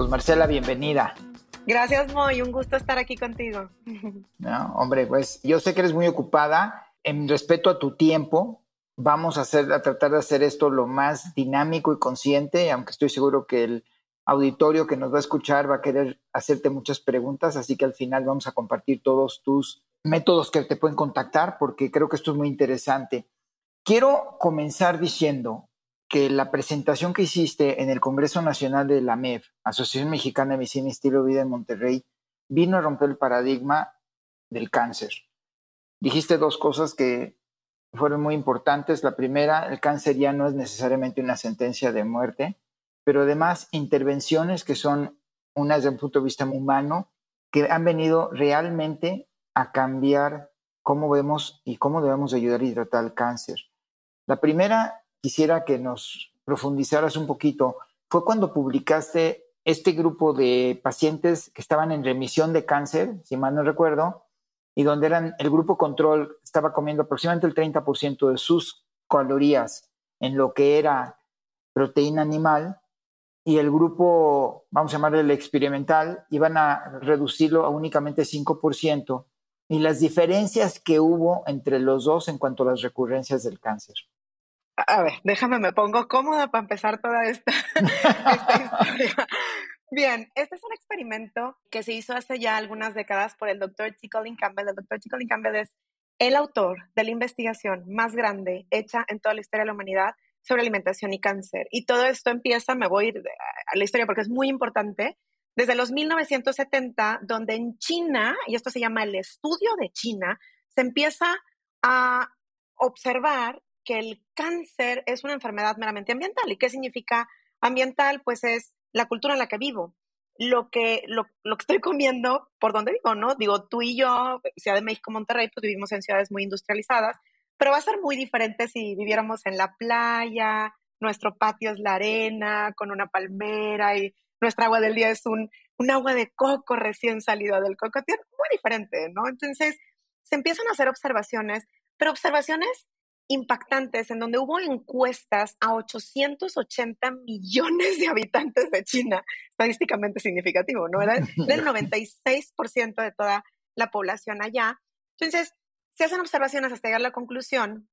Pues Marcela, bienvenida. Gracias, Moy. Un gusto estar aquí contigo. No, hombre, pues yo sé que eres muy ocupada. En respeto a tu tiempo, vamos a, hacer, a tratar de hacer esto lo más dinámico y consciente, aunque estoy seguro que el auditorio que nos va a escuchar va a querer hacerte muchas preguntas, así que al final vamos a compartir todos tus métodos que te pueden contactar, porque creo que esto es muy interesante. Quiero comenzar diciendo que la presentación que hiciste en el Congreso Nacional de la MEV, Asociación Mexicana de Medicina y Estilo de Vida en Monterrey, vino a romper el paradigma del cáncer. Dijiste dos cosas que fueron muy importantes. La primera, el cáncer ya no es necesariamente una sentencia de muerte, pero además intervenciones que son unas desde un punto de vista humano, que han venido realmente a cambiar cómo vemos y cómo debemos ayudar y tratar el cáncer. La primera quisiera que nos profundizaras un poquito. Fue cuando publicaste este grupo de pacientes que estaban en remisión de cáncer, si mal no recuerdo, y donde eran el grupo control estaba comiendo aproximadamente el 30% de sus calorías en lo que era proteína animal y el grupo, vamos a llamarle el experimental, iban a reducirlo a únicamente 5% y las diferencias que hubo entre los dos en cuanto a las recurrencias del cáncer a ver, déjame, me pongo cómoda para empezar toda esta, historia. Bien, este es un experimento que se hizo hace ya algunas décadas por el doctor T. Colin Campbell. El doctor T. Colin Campbell es el autor de la investigación más grande hecha en toda la historia de la humanidad sobre alimentación y cáncer. Y todo esto empieza, me voy a ir a la historia porque es muy importante, desde los 1970, donde en China, y esto se llama el estudio de China, se empieza a observar el cáncer es una enfermedad meramente ambiental. ¿Y qué significa ambiental? Pues es la cultura en la que vivo. Lo que, lo, lo que estoy comiendo por donde vivo, ¿no? Digo, tú y yo, Ciudad de México, Monterrey, pues vivimos en ciudades muy industrializadas, pero va a ser muy diferente si viviéramos en la playa, nuestro patio es la arena, con una palmera y nuestra agua del día es un, un agua de coco recién salido del coco. Muy diferente, ¿no? Entonces, se empiezan a hacer observaciones, pero observaciones impactantes en donde hubo encuestas a 880 millones de habitantes de China, estadísticamente significativo, ¿no? Era del 96% de toda la población allá. Entonces, se hacen observaciones hasta llegar a la conclusión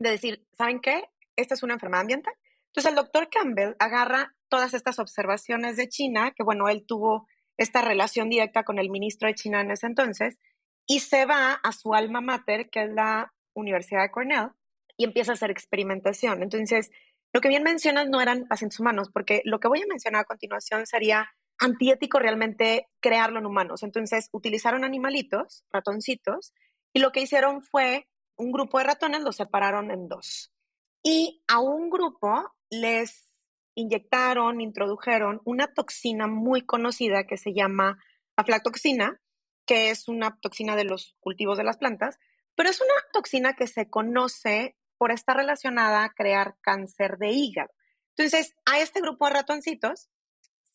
de decir, ¿saben qué? Esta es una enfermedad ambiental. Entonces, el doctor Campbell agarra todas estas observaciones de China, que bueno, él tuvo esta relación directa con el ministro de China en ese entonces, y se va a su alma mater, que es la Universidad de Cornell, y empieza a hacer experimentación. Entonces, lo que bien mencionas no eran pacientes humanos, porque lo que voy a mencionar a continuación sería antiético realmente crearlo en humanos. Entonces, utilizaron animalitos, ratoncitos, y lo que hicieron fue un grupo de ratones los separaron en dos. Y a un grupo les inyectaron, introdujeron una toxina muy conocida que se llama aflatoxina, que es una toxina de los cultivos de las plantas, pero es una toxina que se conoce por estar relacionada a crear cáncer de hígado. Entonces, a este grupo de ratoncitos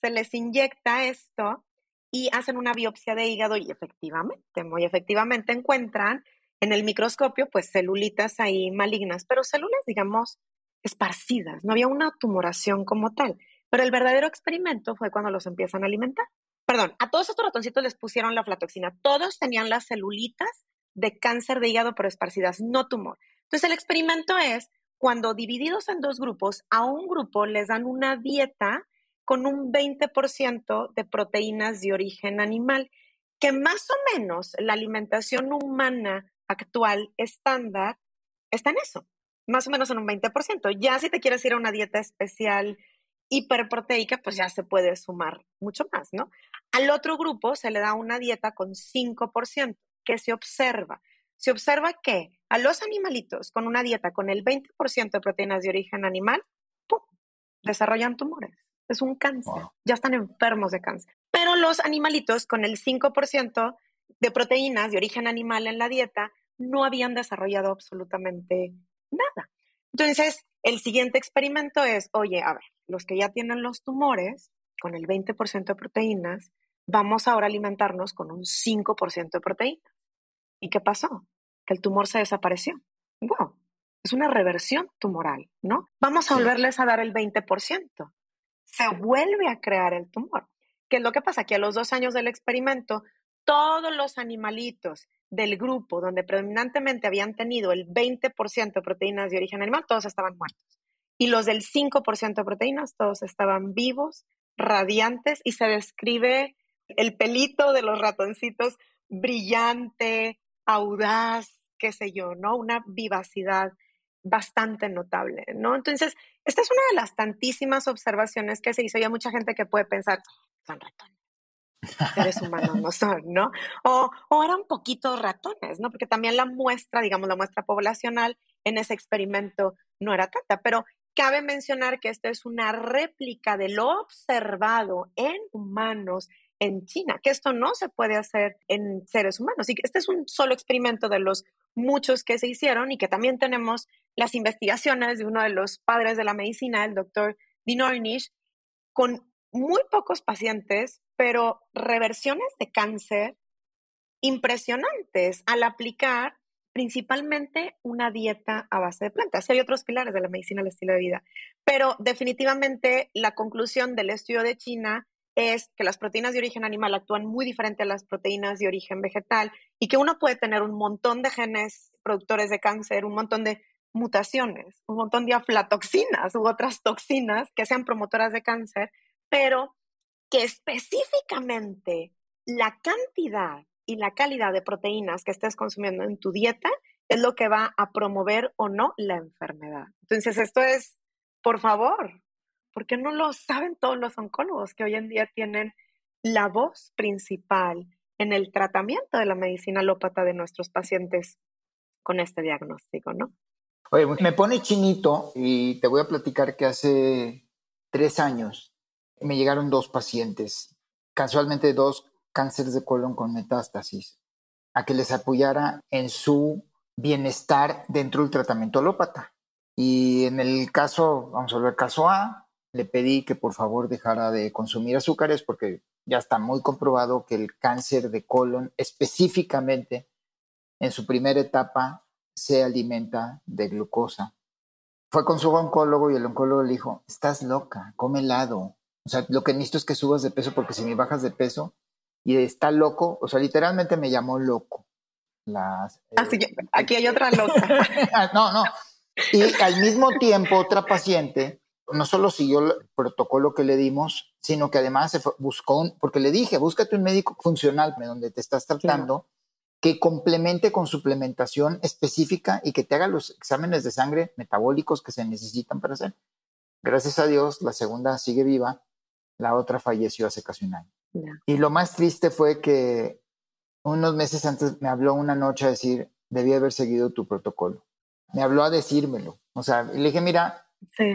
se les inyecta esto y hacen una biopsia de hígado y efectivamente, muy efectivamente encuentran en el microscopio pues celulitas ahí malignas, pero células, digamos, esparcidas, no había una tumoración como tal. Pero el verdadero experimento fue cuando los empiezan a alimentar. Perdón, a todos estos ratoncitos les pusieron la flatoxina. Todos tenían las celulitas de cáncer de hígado, pero esparcidas, no tumor. Entonces, el experimento es cuando divididos en dos grupos, a un grupo les dan una dieta con un 20% de proteínas de origen animal, que más o menos la alimentación humana actual estándar está en eso, más o menos en un 20%. Ya si te quieres ir a una dieta especial hiperproteica, pues ya se puede sumar mucho más, ¿no? Al otro grupo se le da una dieta con 5%, que se observa. Se observa que a los animalitos con una dieta con el 20% de proteínas de origen animal, ¡pum! desarrollan tumores. Es un cáncer. Ya están enfermos de cáncer. Pero los animalitos con el 5% de proteínas de origen animal en la dieta no habían desarrollado absolutamente nada. Entonces, el siguiente experimento es, oye, a ver, los que ya tienen los tumores con el 20% de proteínas, vamos ahora a alimentarnos con un 5% de proteínas. ¿Y qué pasó? Que el tumor se desapareció. Wow, es una reversión tumoral, ¿no? Vamos a volverles a dar el 20%. Se vuelve a crear el tumor. ¿Qué es lo que pasa? Que a los dos años del experimento, todos los animalitos del grupo donde predominantemente habían tenido el 20% de proteínas de origen animal, todos estaban muertos. Y los del 5% de proteínas, todos estaban vivos, radiantes, y se describe el pelito de los ratoncitos brillante, audaz, qué sé yo, ¿no? Una vivacidad bastante notable, ¿no? Entonces, esta es una de las tantísimas observaciones que se hizo. Y hay mucha gente que puede pensar, son ratones, seres humanos no son, ¿no? O, o eran poquitos ratones, ¿no? Porque también la muestra, digamos, la muestra poblacional en ese experimento no era tanta, pero cabe mencionar que esto es una réplica de lo observado en humanos en China, que esto no se puede hacer en seres humanos. Y este es un solo experimento de los muchos que se hicieron y que también tenemos las investigaciones de uno de los padres de la medicina, el doctor Dinornish, con muy pocos pacientes, pero reversiones de cáncer impresionantes al aplicar principalmente una dieta a base de plantas. Hay otros pilares de la medicina del estilo de vida, pero definitivamente la conclusión del estudio de China es que las proteínas de origen animal actúan muy diferente a las proteínas de origen vegetal y que uno puede tener un montón de genes productores de cáncer, un montón de mutaciones, un montón de aflatoxinas u otras toxinas que sean promotoras de cáncer, pero que específicamente la cantidad y la calidad de proteínas que estés consumiendo en tu dieta es lo que va a promover o no la enfermedad. Entonces, esto es, por favor, porque no lo saben todos los oncólogos que hoy en día tienen la voz principal en el tratamiento de la medicina alópata de nuestros pacientes con este diagnóstico, ¿no? Oye, me pone chinito y te voy a platicar que hace tres años me llegaron dos pacientes, casualmente dos cánceres de colon con metástasis, a que les apoyara en su bienestar dentro del tratamiento alópata. Y en el caso, vamos a ver, caso A, le pedí que por favor dejara de consumir azúcares porque ya está muy comprobado que el cáncer de colon específicamente en su primera etapa se alimenta de glucosa. Fue con su oncólogo y el oncólogo le dijo, estás loca, come helado. O sea, lo que necesito es que subas de peso porque si me bajas de peso y está loco, o sea, literalmente me llamó loco. Las, Así que aquí hay otra loca. Ah, no, no. Y al mismo tiempo otra paciente no solo siguió el protocolo que le dimos, sino que además se buscó, un, porque le dije, búscate un médico funcional donde te estás tratando, que complemente con suplementación específica y que te haga los exámenes de sangre metabólicos que se necesitan para hacer. Gracias a Dios, la segunda sigue viva, la otra falleció hace casi un año. Y lo más triste fue que unos meses antes me habló una noche a decir, debí haber seguido tu protocolo. Me habló a decírmelo. O sea, le dije, mira, sí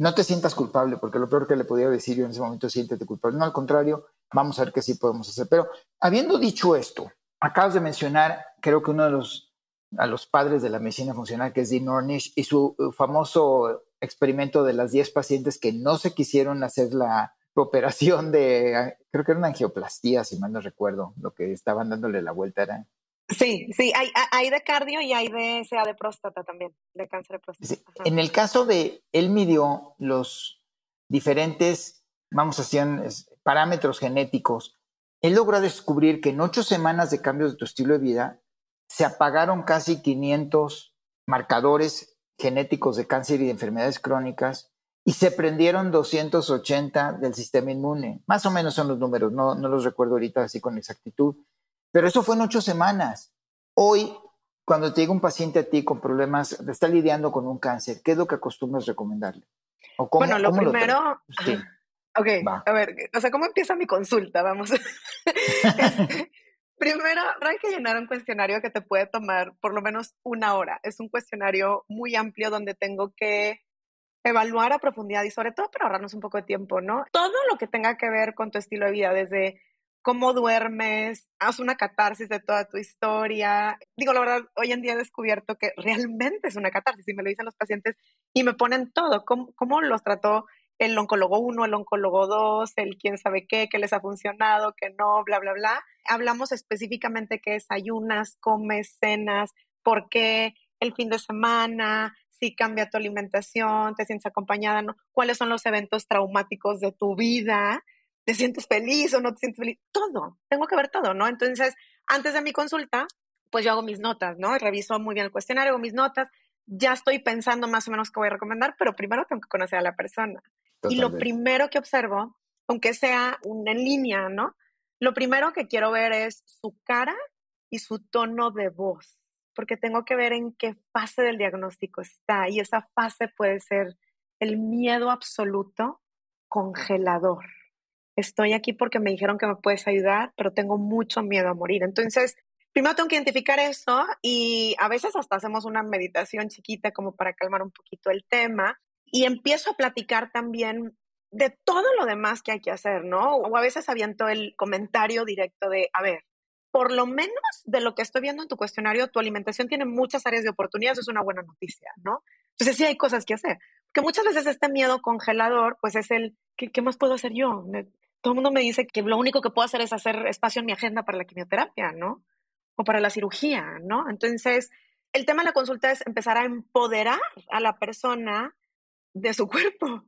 no te sientas culpable, porque lo peor que le podía decir yo en ese momento es siéntete culpable. No, al contrario, vamos a ver qué sí podemos hacer. Pero habiendo dicho esto, acabas de mencionar, creo que uno de los, a los padres de la medicina funcional, que es Dean Ornish, y su uh, famoso experimento de las 10 pacientes que no se quisieron hacer la operación de, creo que era una angioplastía, si mal no recuerdo, lo que estaban dándole la vuelta era Sí, sí, hay, hay, de cardio y hay de sea de próstata también, de cáncer de próstata. En el caso de, él midió los diferentes, vamos a decir, parámetros genéticos. Él logró descubrir que en ocho semanas de cambios de tu estilo de vida se apagaron casi 500 marcadores genéticos de cáncer y de enfermedades crónicas y se prendieron 280 del sistema inmune. Más o menos son los números, no, no los recuerdo ahorita así con exactitud pero eso fue en ocho semanas. Hoy, cuando te llega un paciente a ti con problemas, está lidiando con un cáncer, ¿qué es lo que acostumbras recomendarle? bueno, lo primero... sí. Ok, a ver, o sea, ¿cómo empieza mi consulta? Vamos. Este, primero, hay que llenar un cuestionario que te puede tomar por lo menos una hora. Es un cuestionario muy amplio donde tengo que evaluar a profundidad y sobre todo para ahorrarnos un poco de tiempo, ¿no? Todo lo que tenga que ver con tu estilo de vida, desde cómo duermes, haz una catarsis de toda tu historia. Digo, la verdad, hoy en día he descubierto que realmente es una catarsis y me lo dicen los pacientes y me ponen todo, cómo, cómo los trató el oncólogo 1, el oncólogo 2, el quién sabe qué, qué les ha funcionado, qué no, bla, bla, bla. Hablamos específicamente qué desayunas, comes, cenas, por qué, el fin de semana, si cambia tu alimentación, te sientes acompañada, ¿no? cuáles son los eventos traumáticos de tu vida ¿te sientes feliz o no te sientes feliz? Todo, tengo que ver todo, ¿no? Entonces, antes de mi consulta, pues yo hago mis notas, ¿no? Reviso muy bien el cuestionario, hago mis notas, ya estoy pensando más o menos qué voy a recomendar, pero primero tengo que conocer a la persona. Y lo primero que observo, aunque sea en línea, ¿no? Lo primero que quiero ver es su cara y su tono de voz, porque tengo que ver en qué fase del diagnóstico está. Y esa fase puede ser el miedo absoluto congelador. Estoy aquí porque me dijeron que me puedes ayudar, pero tengo mucho miedo a morir. Entonces, primero tengo que identificar eso y a veces hasta hacemos una meditación chiquita como para calmar un poquito el tema y empiezo a platicar también de todo lo demás que hay que hacer, ¿no? O a veces aviento el comentario directo de, a ver, por lo menos de lo que estoy viendo en tu cuestionario, tu alimentación tiene muchas áreas de oportunidades, es una buena noticia, ¿no? Entonces sí hay cosas que hacer. Porque muchas veces este miedo congelador, pues es el, ¿qué, qué más puedo hacer yo? Todo el mundo me dice que lo único que puedo hacer es hacer espacio en mi agenda para la quimioterapia, ¿no? O para la cirugía, ¿no? Entonces, el tema de la consulta es empezar a empoderar a la persona de su cuerpo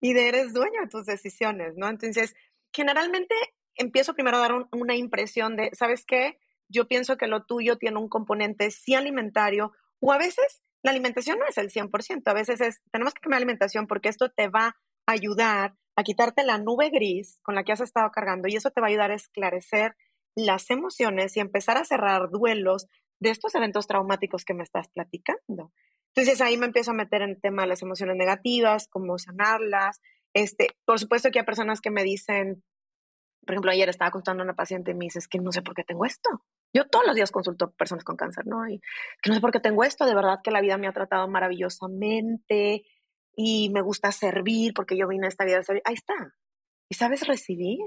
y de eres dueño de tus decisiones, ¿no? Entonces, generalmente empiezo primero a dar una impresión de, ¿sabes qué? Yo pienso que lo tuyo tiene un componente sí alimentario o a veces la alimentación no es el 100%, a veces es, tenemos que cambiar alimentación porque esto te va ayudar a quitarte la nube gris con la que has estado cargando y eso te va a ayudar a esclarecer las emociones y empezar a cerrar duelos de estos eventos traumáticos que me estás platicando. Entonces ahí me empiezo a meter en el tema de las emociones negativas, cómo sanarlas. Este, por supuesto que hay personas que me dicen, por ejemplo, ayer estaba contando a una paciente y me dice, es que no sé por qué tengo esto. Yo todos los días consulto personas con cáncer, ¿no? Y que no sé por qué tengo esto, de verdad que la vida me ha tratado maravillosamente y me gusta servir porque yo vine a esta vida a servir. Ahí está. ¿Y sabes recibir?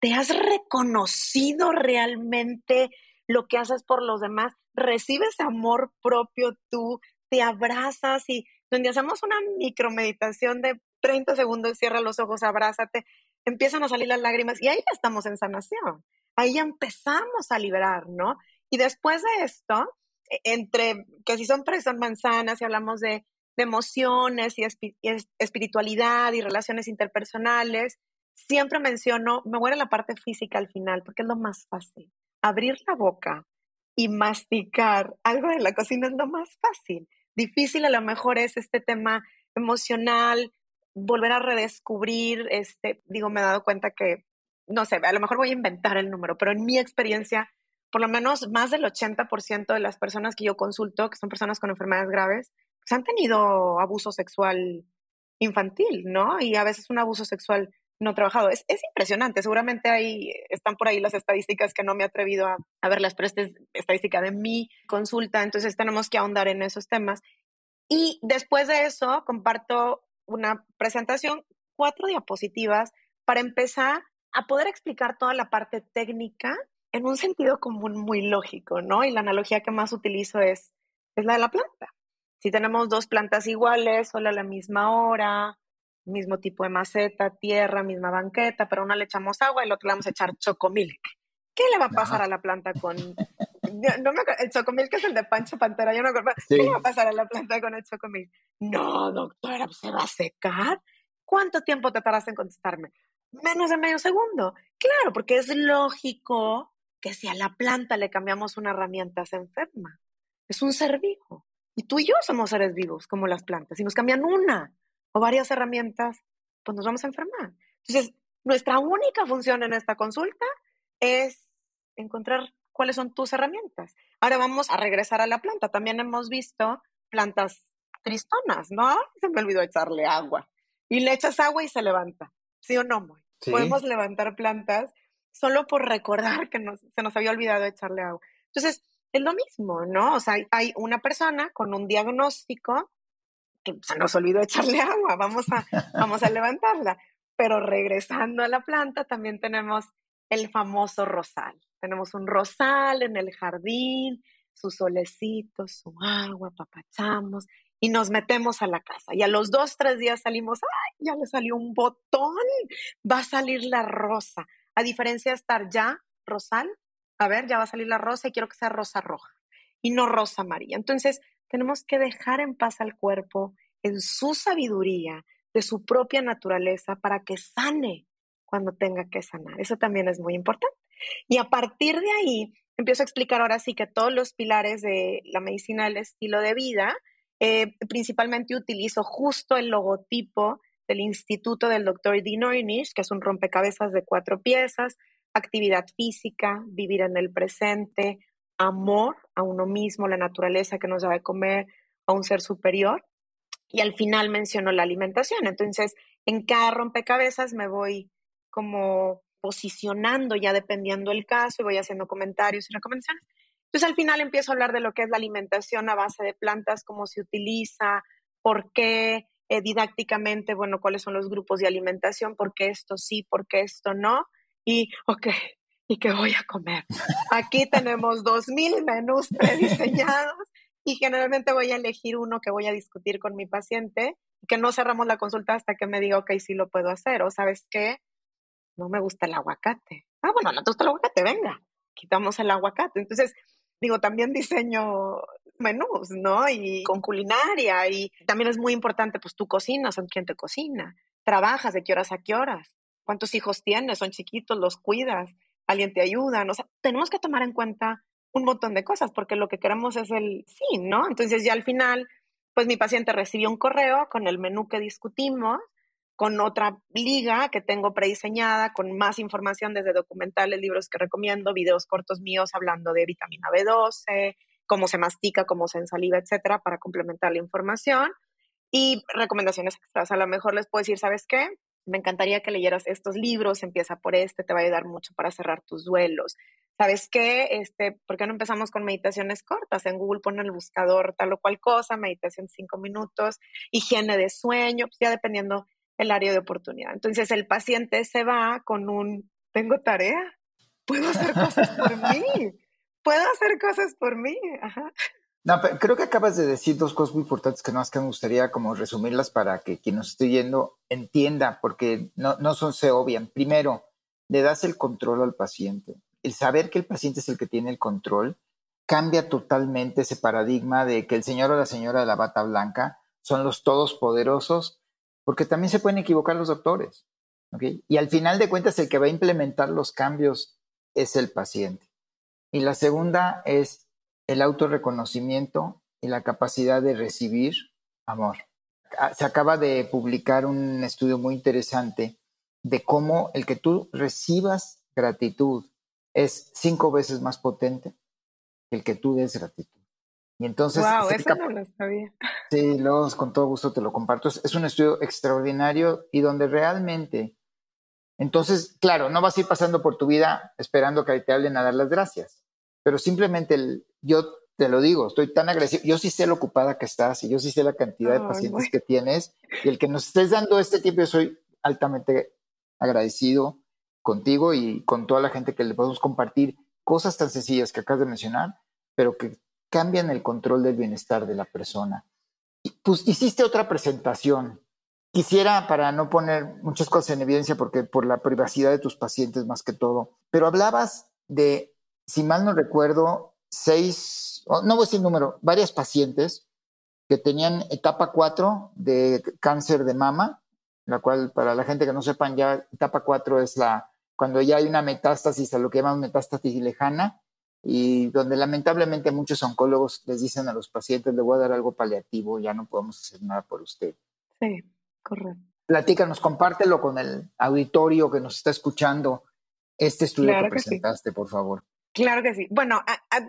¿Te has reconocido realmente lo que haces por los demás? ¿Recibes amor propio tú? ¿Te abrazas? Y donde hacemos una micromeditación de 30 segundos, cierra los ojos, abrázate, empiezan a salir las lágrimas y ahí estamos en sanación. Ahí empezamos a liberar, ¿no? Y después de esto, e, entre que si son presas manzanas y hablamos de, emociones y, espiritualidad y relaciones interpersonales, siempre menciono, me muere la parte física al final, porque es lo más fácil. Abrir la boca y masticar algo de la cocina es lo más fácil. Difícil a lo mejor es este tema emocional, volver a redescubrir, este, digo, me he dado cuenta que, no sé, a lo mejor voy a inventar el número, pero en mi experiencia, por lo menos más del 80% de las personas que yo consulto, que son personas con enfermedades graves, pues han tenido abuso sexual infantil, ¿no? Y a veces un abuso sexual no trabajado. Es, es impresionante, seguramente ahí están por ahí las estadísticas que no me he atrevido a, a verlas, pero esta es estadística de mi consulta, entonces tenemos que ahondar en esos temas. Y después de eso, comparto una presentación, cuatro diapositivas, para empezar a poder explicar toda la parte técnica en un sentido común muy lógico, ¿no? Y la analogía que más utilizo es, es la de la planta. Si tenemos dos plantas iguales, solo a la misma hora, mismo tipo de maceta, tierra, misma banqueta, pero una le echamos agua y la otra le vamos a echar chocomilk. ¿Qué le va a pasar a la planta con... no me, el chocomilk es el de Pancho Pantera, yo no acuerdo. ¿Qué le va a pasar a la planta con el chocomilk? No, doctora, ¿se va a secar? ¿Cuánto tiempo te tardas en contestarme? Menos de medio segundo. Claro, porque es lógico que si a la planta le cambiamos una herramienta se enferma. Es un ser vivo. Y tú y yo somos seres vivos, como las plantas. Si nos cambian una o varias herramientas, pues nos vamos a enfermar. Entonces, nuestra única función en esta consulta es encontrar cuáles son tus herramientas. Ahora vamos a regresar a la planta. También hemos visto plantas tristonas, ¿no? Se me olvidó echarle agua. Y le echas agua y se levanta. ¿Sí o no, Moy? Podemos levantar plantas solo por recordar que se nos había olvidado echarle agua. Entonces, es lo mismo, ¿no? O sea, hay una persona con un diagnóstico que se nos olvidó echarle agua, vamos a, vamos a levantarla. Pero regresando a la planta, también tenemos el famoso rosal. Tenemos un rosal en el jardín, su solecito, su agua, papachamos y nos metemos a la casa. Y a los dos, tres días salimos, ¡ay! Ya le salió un botón, va a salir la rosa. A diferencia de estar ya rosal, a ver, ya va a salir la rosa y quiero que sea rosa roja y no rosa amarilla. Entonces, tenemos que dejar en paz al cuerpo en su sabiduría, de su propia naturaleza, para que sane cuando tenga que sanar. Eso también es muy importante. Y a partir de ahí, empiezo a explicar ahora sí que todos los pilares de la medicina del estilo de vida, eh, principalmente utilizo justo el logotipo del instituto del doctor Dean Ornish, que es un rompecabezas de cuatro piezas, actividad física, vivir en el presente, amor a uno mismo, la naturaleza que nos da de comer, a un ser superior. Y al final menciono la alimentación. Entonces, en cada rompecabezas me voy como posicionando ya dependiendo el caso y voy haciendo comentarios y recomendaciones. Entonces al final empiezo a hablar de lo que es la alimentación a base de plantas, cómo se utiliza, por qué eh, didácticamente, bueno, cuáles son los grupos de alimentación, por qué esto sí, por qué esto no. Y, ok, ¿y qué voy a comer? Aquí tenemos dos mil menús prediseñados y generalmente voy a elegir uno que voy a discutir con mi paciente y que no cerramos la consulta hasta que me diga, ok, sí lo puedo hacer. O sabes qué, no me gusta el aguacate. Ah, bueno, no te gusta el aguacate, venga, quitamos el aguacate. Entonces, digo, también diseño menús, ¿no? Y con culinaria y también es muy importante, pues tú cocinas, ¿son quién te cocina? Trabajas, ¿de qué horas a qué horas? ¿Cuántos hijos tienes? ¿Son chiquitos? ¿Los cuidas? ¿Alguien te ayuda? O tenemos que tomar en cuenta un montón de cosas porque lo que queremos es el sí, ¿no? Entonces ya al final, pues mi paciente recibió un correo con el menú que discutimos con otra liga que tengo prediseñada, con más información desde documentales, libros que recomiendo, videos cortos míos hablando de vitamina B12, cómo se mastica, cómo se ensaliva, etcétera, para complementar la información. Y recomendaciones extras. A lo mejor les puedo decir, ¿sabes qué? Me encantaría que leyeras estos libros, empieza por este, te va a ayudar mucho para cerrar tus duelos. ¿Sabes qué? Este, ¿Por qué no empezamos con meditaciones cortas? En Google pone el buscador tal o cual cosa, meditación cinco minutos, higiene de sueño, pues ya dependiendo el área de oportunidad. Entonces el paciente se va con un, tengo tarea, puedo hacer cosas por mí, puedo hacer cosas por mí. No, pero creo que acabas de decir dos cosas muy importantes que más que me gustaría como resumirlas para que quien nos esté yendo entienda, porque no, no son, se obvian. Primero, le das el control al paciente. El saber que el paciente es el que tiene el control cambia totalmente ese paradigma de que el señor o la señora de la bata blanca son los todos poderosos porque también se pueden equivocar los doctores. Y al final de cuentas, el que va a implementar los cambios es el paciente. Y la segunda es el autorreconocimiento y la capacidad de recibir amor. Ah, se acaba de publicar un estudio muy interesante de cómo el que tú recibas gratitud es cinco veces más potente que el que tú des gratitud. Y entonces... Wow, eso no lo sabía. Sí, luego con todo gusto te lo comparto. Es un estudio extraordinario y donde realmente... Entonces, claro, no vas a ir pasando por tu vida esperando que te hablen a dar las gracias, pero simplemente el, yo te lo digo, estoy tan agradecido, yo sí sé lo ocupada que estás y yo sí sé la cantidad de pacientes que tienes y el que nos estés dando este tiempo, yo soy altamente agradecido contigo y con toda la gente que le podemos compartir cosas tan sencillas que acabas de mencionar, pero que cambian el control del bienestar de la persona. Pues hiciste otra presentación. Quisiera, para no poner muchas cosas en evidencia, porque por la privacidad de tus pacientes más que todo, pero hablabas de, si mal no recuerdo, seis, no voy a decir número, varias pacientes que tenían etapa 4 de cáncer de mama, la cual para la gente que no sepan ya, etapa 4 es la cuando ya hay una metástasis a lo que llamamos metástasis lejana, y donde lamentablemente muchos oncólogos les dicen a los pacientes, le voy a dar algo paliativo, ya no podemos hacer nada por usted. Sí, correcto. Platícanos, compártelo con el auditorio que nos está escuchando, este estudio que, presentaste, por favor. Claro que sí. Bueno,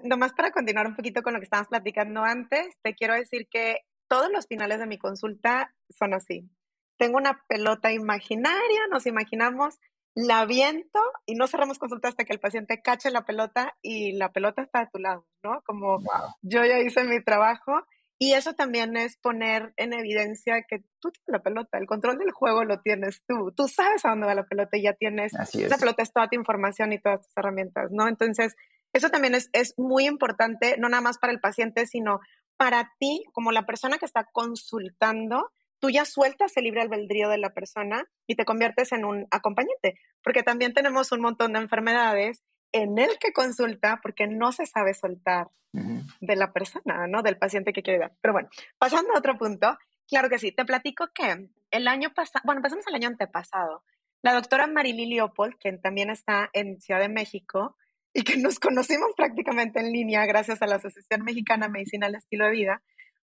nomás para continuar un poquito con lo que estábamos platicando antes, te quiero decir que todos los finales de mi consulta son así. Tengo una pelota imaginaria, nos imaginamos la viento y no cerramos consulta hasta que el paciente cache la pelota y la pelota está a tu lado, ¿no? Como yo ya hice mi trabajo y eso también es poner en evidencia que tú tienes la pelota, el control del juego lo tienes tú, tú sabes a dónde va la pelota y ya tienes, esa pelota es toda tu información y todas tus herramientas, ¿no? Entonces, eso también es, es muy importante, no nada más para el paciente, sino para ti como la persona que está consultando tú ya sueltas el libre albedrío de la persona y te conviertes en un acompañante, porque también tenemos un montón de enfermedades en el que consulta porque no se sabe soltar de la persona, ¿no? Del paciente que quiere dar. Pero bueno, pasando a otro punto, claro que sí, te platico que el año pasado, bueno, pasamos el año antepasado, la doctora Marily Leopold, quien también está en Ciudad de México y que nos conocimos prácticamente en línea gracias a la Asociación Mexicana Medicina al Estilo de Vida,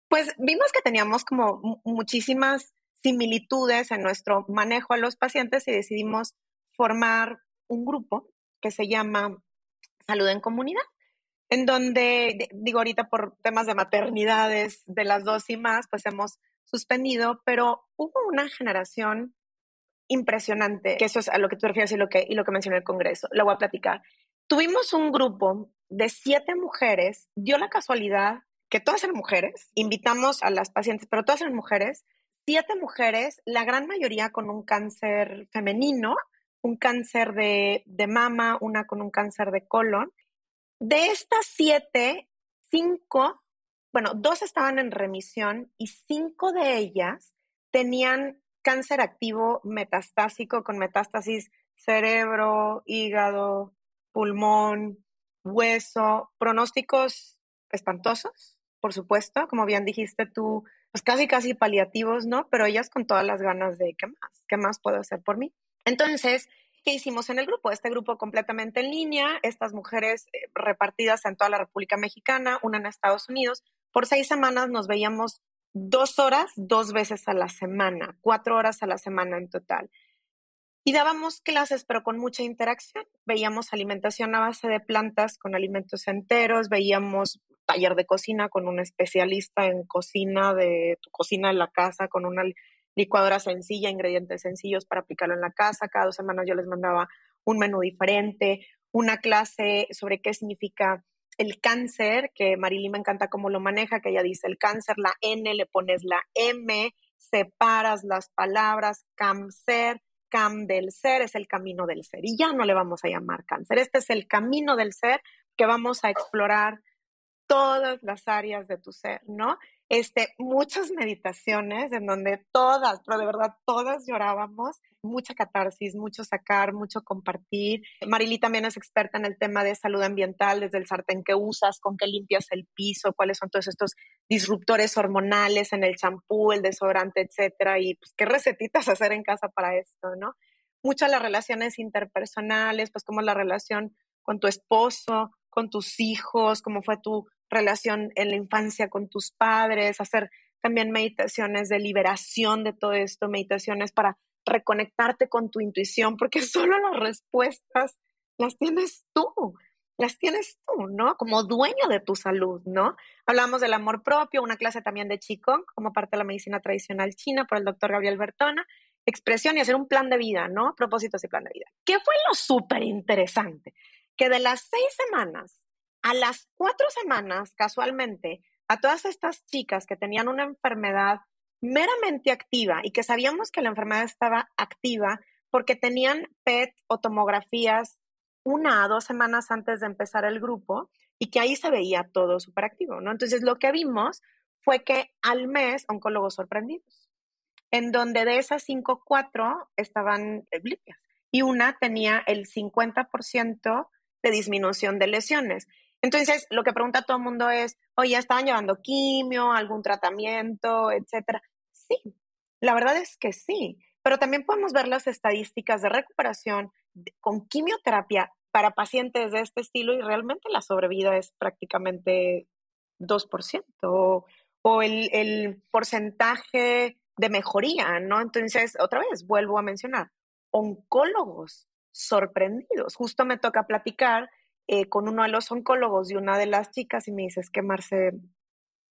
pues vimos que teníamos como muchísimas similitudes en nuestro manejo a los pacientes y decidimos formar un grupo que se llama Salud en Comunidad, en donde, digo ahorita por temas de maternidades de las dos y más, pues hemos suspendido, pero hubo una generación impresionante, que eso es a lo que tú refieres y lo que, y lo que mencioné el Congreso. Lo voy a platicar. Tuvimos un grupo de siete mujeres, dio la casualidad que todas eran mujeres, invitamos a las pacientes, pero todas eran mujeres, siete mujeres, la gran mayoría con un cáncer femenino, un cáncer de, de mama, una con un cáncer de colon. De estas siete, cinco, bueno, dos estaban en remisión y cinco de ellas tenían cáncer activo metastásico con metástasis cerebro, hígado, pulmón, hueso, pronósticos espantosos, por supuesto, como bien dijiste tú, pues casi casi paliativos, ¿no? Pero ellas con todas las ganas de, ¿qué más? ¿Qué más puedo hacer por mí? Entonces, ¿qué hicimos en el grupo? Este grupo completamente en línea, estas mujeres eh, repartidas en toda la República Mexicana, una en Estados Unidos. Por seis semanas nos veíamos dos horas, dos veces a la semana, cuatro horas a la semana en total. Y dábamos clases, pero con mucha interacción. Veíamos alimentación a base de plantas con alimentos enteros, veíamos taller de cocina con un especialista en cocina de tu cocina en la casa, con una licuadora sencilla, ingredientes sencillos para aplicarlo en la casa. Cada dos semanas yo les mandaba un menú diferente, una clase sobre qué significa el cáncer, que Marily me encanta cómo lo maneja, que ella dice el cáncer, la N, le pones la M, separas las palabras, cáncer, cam del ser, es el camino del ser. Y ya no le vamos a llamar cáncer, este es el camino del ser que vamos a explorar todas las áreas de tu ser, ¿no? Este, muchas meditaciones en donde todas, pero de verdad todas llorábamos, mucha catarsis, mucho sacar, mucho compartir. Marily también es experta en el tema de salud ambiental, desde el sartén que usas, con qué limpias el piso, cuáles son todos estos disruptores hormonales en el champú, el desodorante, etcétera, y pues qué recetitas hacer en casa para esto, ¿no? Muchas las relaciones interpersonales, pues como la relación con tu esposo, con tus hijos, cómo fue tu relación en la infancia con tus padres, hacer también meditaciones de liberación de todo esto, meditaciones para reconectarte con tu intuición, porque solo las respuestas las tienes tú, las tienes tú, ¿no? Como dueño de tu salud, ¿no? Hablamos del amor propio, una clase también de Qigong, como parte de la medicina tradicional china por el doctor Gabriel Bertona, expresión y hacer un plan de vida, ¿no? Propósitos y plan de vida. ¿Qué fue lo súper interesante? Que de las seis semanas a las cuatro semanas, casualmente, a todas estas chicas que tenían una enfermedad meramente activa y que sabíamos que la enfermedad estaba activa porque tenían PET o tomografías una a dos semanas antes de empezar el grupo y que ahí se veía todo súper activo, ¿no? Entonces lo que vimos fue que al mes, oncólogos sorprendidos, en donde de esas cinco, cuatro estaban limpias y una tenía el 50% de disminución de lesiones. Entonces, lo que pregunta todo el mundo es, oye, ¿estaban llevando quimio, algún tratamiento, etcétera? Sí, la verdad es que sí, pero también podemos ver las estadísticas de recuperación con quimioterapia para pacientes de este estilo y realmente la sobrevida es prácticamente 2% o, o el, el porcentaje de mejoría, ¿no? Entonces, otra vez, vuelvo a mencionar, oncólogos sorprendidos. Justo me toca platicar eh, con uno de los oncólogos de una de las chicas y me dice, es que Marce,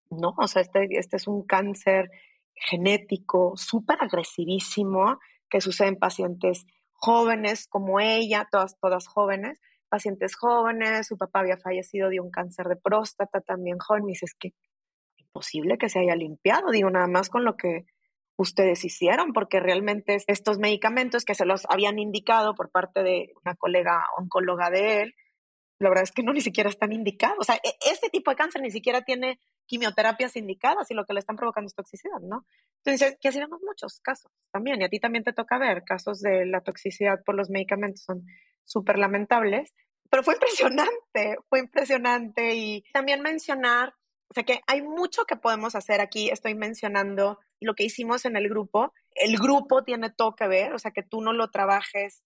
no, o sea, este, este es un cáncer genético súper agresivísimo que sucede en pacientes jóvenes como ella, todas, todas jóvenes, pacientes jóvenes, su papá había fallecido de un cáncer de próstata también joven, me dice, es que imposible que se haya limpiado, digo, nada más con lo que ustedes hicieron, porque realmente estos medicamentos que se los habían indicado por parte de una colega oncóloga de él, la verdad es que no ni siquiera están indicados. O sea, e, este tipo de cáncer ni siquiera tiene quimioterapias indicadas y lo que le están provocando es toxicidad, ¿no? Entonces, que así vemos muchos casos también, y a ti también te toca ver casos de la toxicidad por los medicamentos, son súper lamentables, pero fue impresionante, fue impresionante y también mencionar O sea que hay mucho que podemos hacer aquí. Estoy mencionando lo que hicimos en el grupo. El grupo tiene todo que ver, o sea, que tú no lo trabajes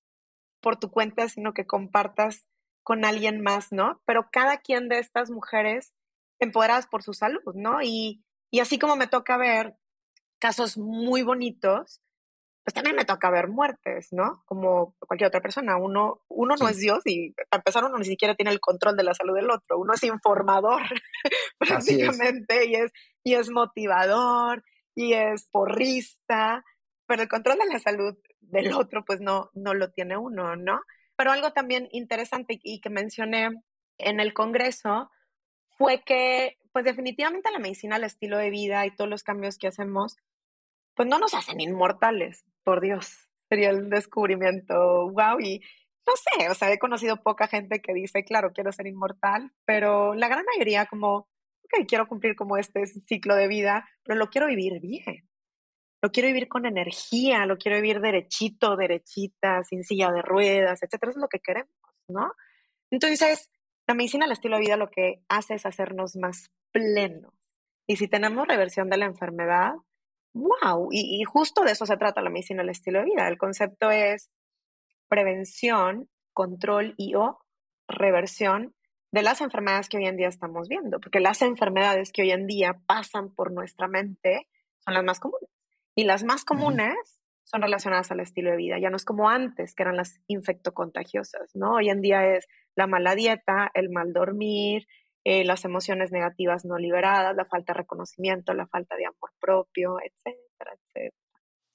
por tu cuenta, sino que compartas con alguien más, ¿no? Pero cada quien de estas mujeres empoderadas por su salud, ¿no? Y, y así como me toca ver casos muy bonitos, pues también me toca ver muertes, ¿no? Como cualquier otra persona. Uno, uno no es Dios y para empezar uno ni siquiera tiene el control de la salud del otro. Uno es informador prácticamente Y, es, y es motivador y es porrista, pero el control de la salud del otro pues no, no lo tiene uno, ¿no? Pero algo también interesante y que mencioné en el Congreso fue que pues definitivamente la medicina, el estilo de vida y todos los cambios que hacemos pues no nos hacen inmortales, por Dios, sería el descubrimiento, wow, y no sé, o sea, he conocido poca gente que dice, claro, quiero ser inmortal, pero la gran mayoría como, ok, quiero cumplir como este ciclo de vida, pero lo quiero vivir bien. Lo quiero vivir con energía, lo quiero vivir derechito, derechita, sin silla de ruedas, etcétera. Es lo que queremos, ¿no? Entonces, la medicina el estilo de vida lo que hace es hacernos más plenos. Y si tenemos reversión de la enfermedad, wow, y, justo de eso se trata la medicina del estilo de vida. El concepto es prevención, control y o reversión de las enfermedades que hoy en día estamos viendo, porque las enfermedades que hoy en día pasan por nuestra mente son las más comunes. Y las más comunes son relacionadas al estilo de vida. Ya no es como antes, que eran las infectocontagiosas, ¿no? Hoy en día es la mala dieta, el mal dormir, eh, las emociones negativas no liberadas, la falta de reconocimiento, la falta de amor propio, etcétera, etcétera.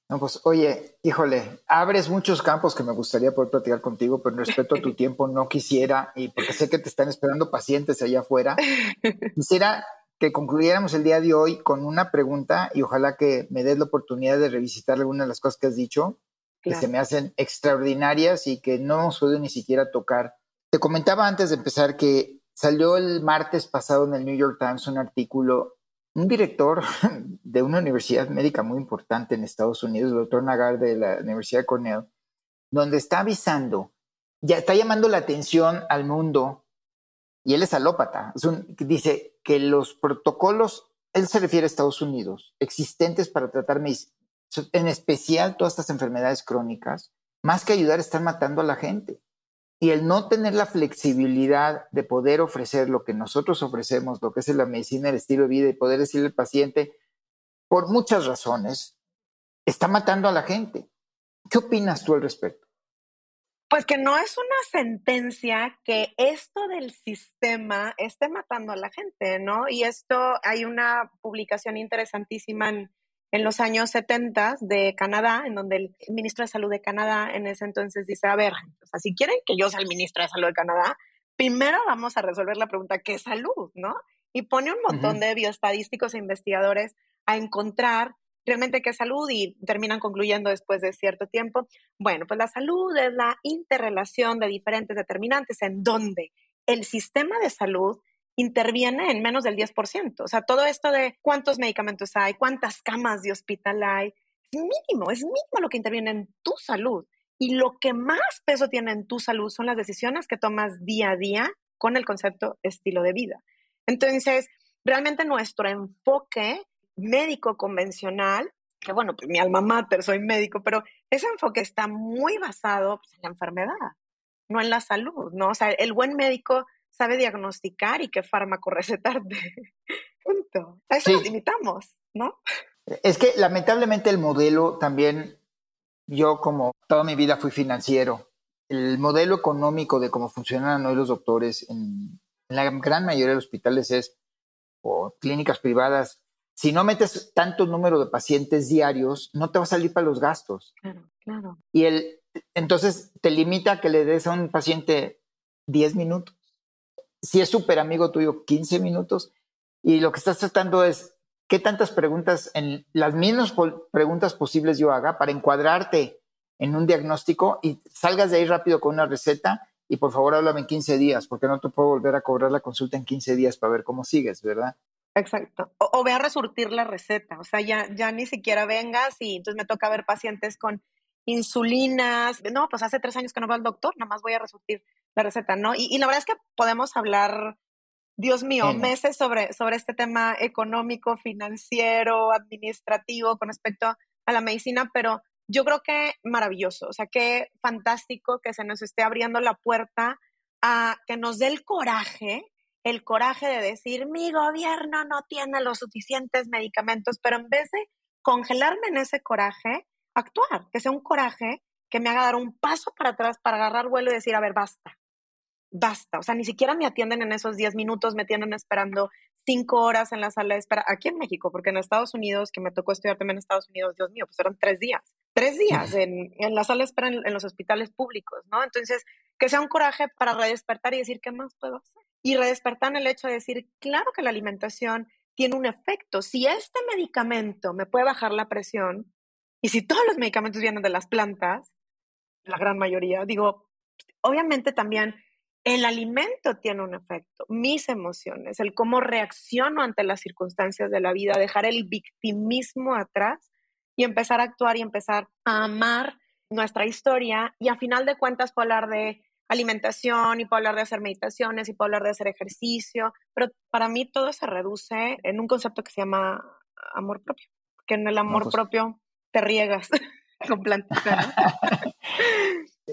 No, pues oye, híjole, abres muchos campos que me gustaría poder platicar contigo, pero respeto a tu tiempo no quisiera, y porque sé que te están esperando pacientes allá afuera, quisiera que concluyéramos el día de hoy con una pregunta y ojalá que me des la oportunidad de revisitar algunas de las cosas que has dicho, que se me hacen extraordinarias y que no hemos podido ni siquiera tocar. Te comentaba antes de empezar que Salió el martes pasado en el New York Times un artículo, un director de una universidad médica muy importante en Estados Unidos, el doctor Nagar de la Universidad de Cornell, donde está avisando, ya está llamando la atención al mundo, y él es alópata, dice que los protocolos, él se refiere a Estados Unidos, existentes para tratar en especial todas estas enfermedades crónicas, más que ayudar, están matando a la gente. Y el no tener la flexibilidad de poder ofrecer lo que nosotros ofrecemos, lo que es la medicina, el estilo de vida y poder decirle al paciente, por muchas razones, está matando a la gente. ¿Qué opinas tú al respecto? Pues que no es una sentencia que esto del sistema esté matando a la gente, ¿no? Y esto, hay una publicación interesantísima en en los años 70 de Canadá, en donde el ministro de Salud de Canadá en ese entonces dice, a ver, o sea, si quieren que yo sea el ministro de Salud de Canadá, primero vamos a resolver la pregunta, ¿qué es salud? ¿No? Y pone un montón de bioestadísticos e investigadores a encontrar realmente qué es salud y terminan concluyendo después de cierto tiempo, bueno, pues la salud es la interrelación de diferentes determinantes en donde el sistema de salud interviene en menos del 10%. O sea, todo esto de cuántos medicamentos hay, cuántas camas de hospital hay, es mínimo, es mínimo lo que interviene en tu salud. Y lo que más peso tiene en tu salud son las decisiones que tomas día a día con el concepto estilo de vida. Entonces, realmente nuestro enfoque médico convencional, que bueno, pues mi alma mater, soy médico, pero ese enfoque está muy basado pues, en la enfermedad, no en la salud, ¿no? O sea, el buen médico sabe diagnosticar y qué fármaco recetarte. Punto. A eso limitamos, ¿no? Es que lamentablemente el modelo también, yo como toda mi vida fui financiero, el modelo económico de cómo funcionan hoy los doctores en, la gran mayoría de los hospitales es, o clínicas privadas, si no metes tanto número de pacientes diarios, no te va a salir para los gastos. Claro, claro. Y el, entonces te limita a que le des a un paciente 10 minutos si es súper amigo tuyo, 15 minutos, y lo que estás tratando es qué tantas preguntas, en las mismas preguntas posibles yo haga para encuadrarte en un diagnóstico y salgas de ahí rápido con una receta y por favor háblame en 15 días, porque no te puedo volver a cobrar la consulta en 15 días para ver cómo sigues, ¿verdad? Exacto. O, ve a resurtir la receta, o sea, ya, ya ni siquiera vengas y entonces me toca ver pacientes con insulinas. No, pues hace tres años que no voy al doctor, nada más voy a resurtir la receta, ¿no? Y, la verdad es que podemos hablar Dios mío, meses sobre, sobre este tema económico, financiero, administrativo con respecto a la medicina, pero yo creo que maravilloso, o sea, qué fantástico que se nos esté abriendo la puerta a que nos dé el coraje, el coraje de decir, mi gobierno no tiene los suficientes medicamentos, pero en vez de congelarme en ese coraje, actuar, que sea un coraje que me haga dar un paso para atrás para agarrar vuelo y decir, a ver, basta, basta. O sea, ni siquiera me atienden en esos 10 minutos, me tienen esperando cinco horas en la sala de espera, aquí en México, porque en Estados Unidos, que me tocó estudiar también en Estados Unidos, Dios mío, pues eran tres días, tres días en, en la sala de espera en, los hospitales públicos, ¿no? Entonces, que sea un coraje para redespertar y decir, ¿qué más puedo hacer? Y redespertar el hecho de decir, claro que la alimentación tiene un efecto. Si este medicamento me puede bajar la presión, y si todos los medicamentos vienen de las plantas, la gran mayoría, digo, obviamente también el alimento tiene un efecto, mis emociones, el cómo reacciono ante las circunstancias de la vida, dejar el victimismo atrás y empezar a actuar y empezar a amar nuestra historia y a final de cuentas hablar de alimentación y puedo hablar de hacer meditaciones y puedo hablar de hacer ejercicio, pero para mí todo se reduce en un concepto que se llama amor propio, que en el amor pues propio te riegas con plantitas.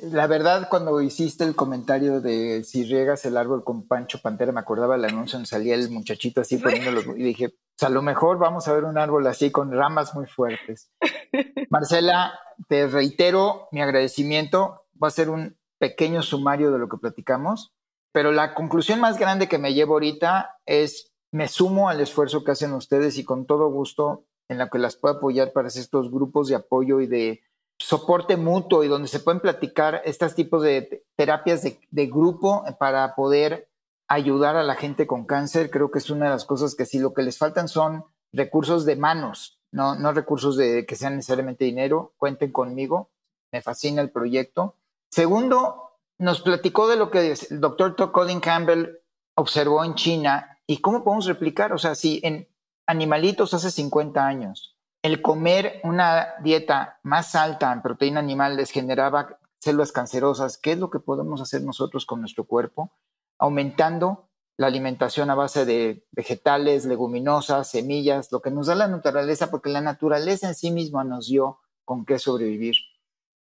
La verdad, cuando hiciste el comentario de si riegas el árbol con Pancho Pantera, me acordaba el anuncio donde salía el muchachito así poniéndolo y dije, pues, a lo mejor vamos a ver un árbol así con ramas muy fuertes. Marcela, te reitero mi agradecimiento. Va a ser un pequeño sumario de lo que platicamos, pero la conclusión más grande que me llevo ahorita es, me sumo al esfuerzo que hacen ustedes y con todo gusto en la que las puedo apoyar para hacer estos grupos de apoyo y de soporte mutuo y donde se pueden platicar estos tipos de terapias de, grupo para poder ayudar a la gente con cáncer. Creo que es una de las cosas que sí lo que les faltan son recursos de manos, no, no recursos de que sean necesariamente dinero. Cuenten conmigo, me fascina el proyecto. Segundo, nos platicó de lo que el doctor Colin Campbell observó en China y cómo podemos replicar. O sea, si en animalitos hace 50 años el comer una dieta más alta en proteína animal les generaba células cancerosas, ¿qué es lo que podemos hacer nosotros con nuestro cuerpo? Aumentando la alimentación a base de vegetales, leguminosas, semillas, lo que nos da la naturaleza, porque la naturaleza en sí misma nos dio con qué sobrevivir.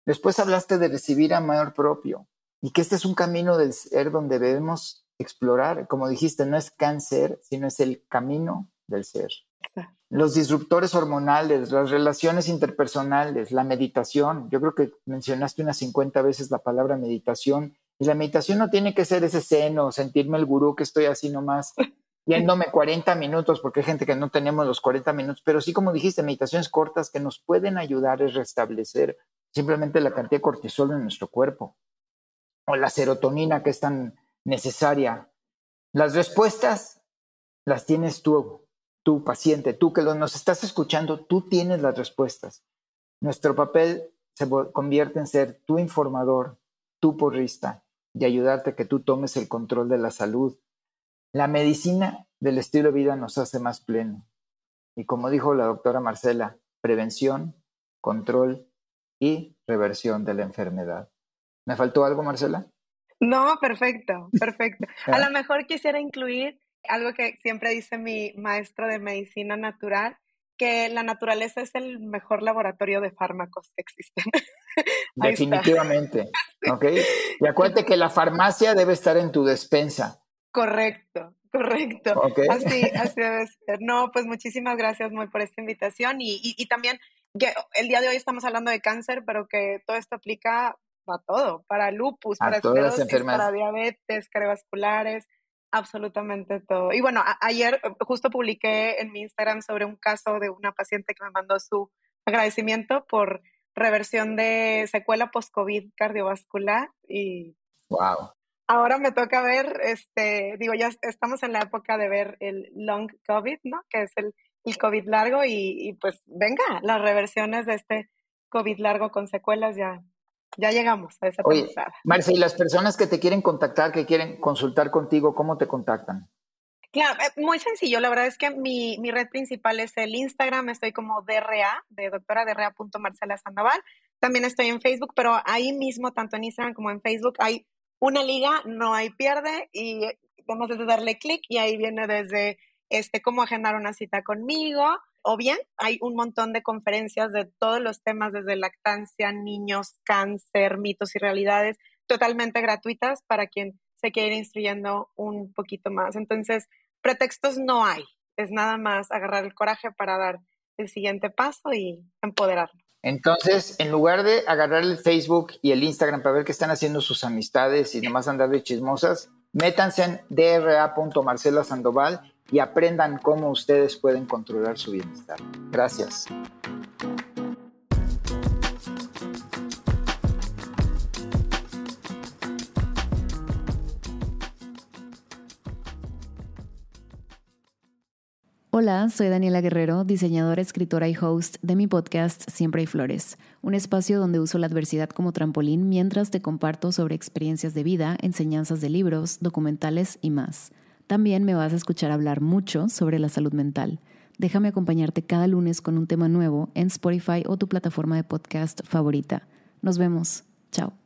Después hablaste de recibir amor propio y que este es un camino del ser donde debemos explorar. Como dijiste, no es cáncer, sino es el camino del ser los disruptores hormonales, las relaciones interpersonales, la meditación. Yo creo que mencionaste unas 50 veces la palabra meditación. Y la meditación no tiene que ser ese seno, sentirme el gurú que estoy así nomás, yéndome 40 minutos, porque hay gente que no tenemos los 40 minutos, pero sí, como dijiste, meditaciones cortas que nos pueden ayudar a restablecer simplemente la cantidad de cortisol en nuestro cuerpo, o la serotonina que es tan necesaria. Las respuestas las tienes tú, tú paciente, tú que nos estás escuchando, tú tienes las respuestas. Nuestro papel se convierte en ser tu informador, tu porrista y ayudarte a que tú tomes el control de la salud. La medicina del estilo de vida nos hace más pleno. Y como dijo la doctora Marcela, prevención, control y reversión de la enfermedad. ¿Me faltó algo, Marcela? No, perfecto, perfecto. A lo mejor quisiera incluir algo que siempre dice mi maestro de medicina natural, que la naturaleza es el mejor laboratorio de fármacos que existen. Definitivamente. ¿Ok? Y acuérdate que la farmacia debe estar en tu despensa. Correcto, correcto. Así, así debe ser. No, pues muchísimas gracias muy por esta invitación y, y, también que el día de hoy estamos hablando de cáncer, pero que todo esto aplica a todo, para lupus, para esclerosis, para diabetes, cardiovasculares, Absolutamente todo. Y bueno, ayer eh, justo publiqué en mi Instagram sobre un caso de una paciente que me mandó su agradecimiento por reversión de secuela post-COVID cardiovascular y wow. Ahora me toca ver, este, digo, ya estamos en la época de ver el long COVID, ¿no? Que es el, el COVID largo y, y pues venga, las reversiones de este COVID largo con secuelas ya, ya llegamos a esa Oye, Marcia, y las personas que te quieren contactar, que quieren consultar contigo, ¿cómo te contactan? Claro, eh, muy sencillo. La verdad es que mi, mi red principal es el Instagram. Estoy como DRA, de doctora Marcela Sandoval. También estoy en Facebook, pero ahí mismo, tanto en Instagram como en Facebook, hay una liga, no hay pierde. Y Tenemos que darle clic y ahí viene desde este, cómo agendar una cita conmigo, o bien hay un montón de conferencias de todos los temas, desde lactancia, niños, cáncer, mitos y realidades, totalmente gratuitas para quien se quiere ir instruyendo un poquito más. Entonces, pretextos no hay, es nada más agarrar el coraje para dar el siguiente paso y empoderarlo. Entonces, en lugar de agarrar el Facebook y el Instagram para ver qué están haciendo sus amistades y nomás andar de chismosas, métanse en dra.marcelasandoval y aprendan cómo ustedes pueden controlar su bienestar. Gracias. Hola, soy Daniela Guerrero, diseñadora, escritora y host de mi podcast Siempre hay Flores, un espacio donde uso la adversidad como trampolín mientras te comparto sobre experiencias de vida, enseñanzas de libros, documentales y más. También me vas a escuchar hablar mucho sobre la salud mental. Déjame acompañarte cada lunes con un tema nuevo en Spotify o tu plataforma de podcast favorita. Nos vemos. Chao.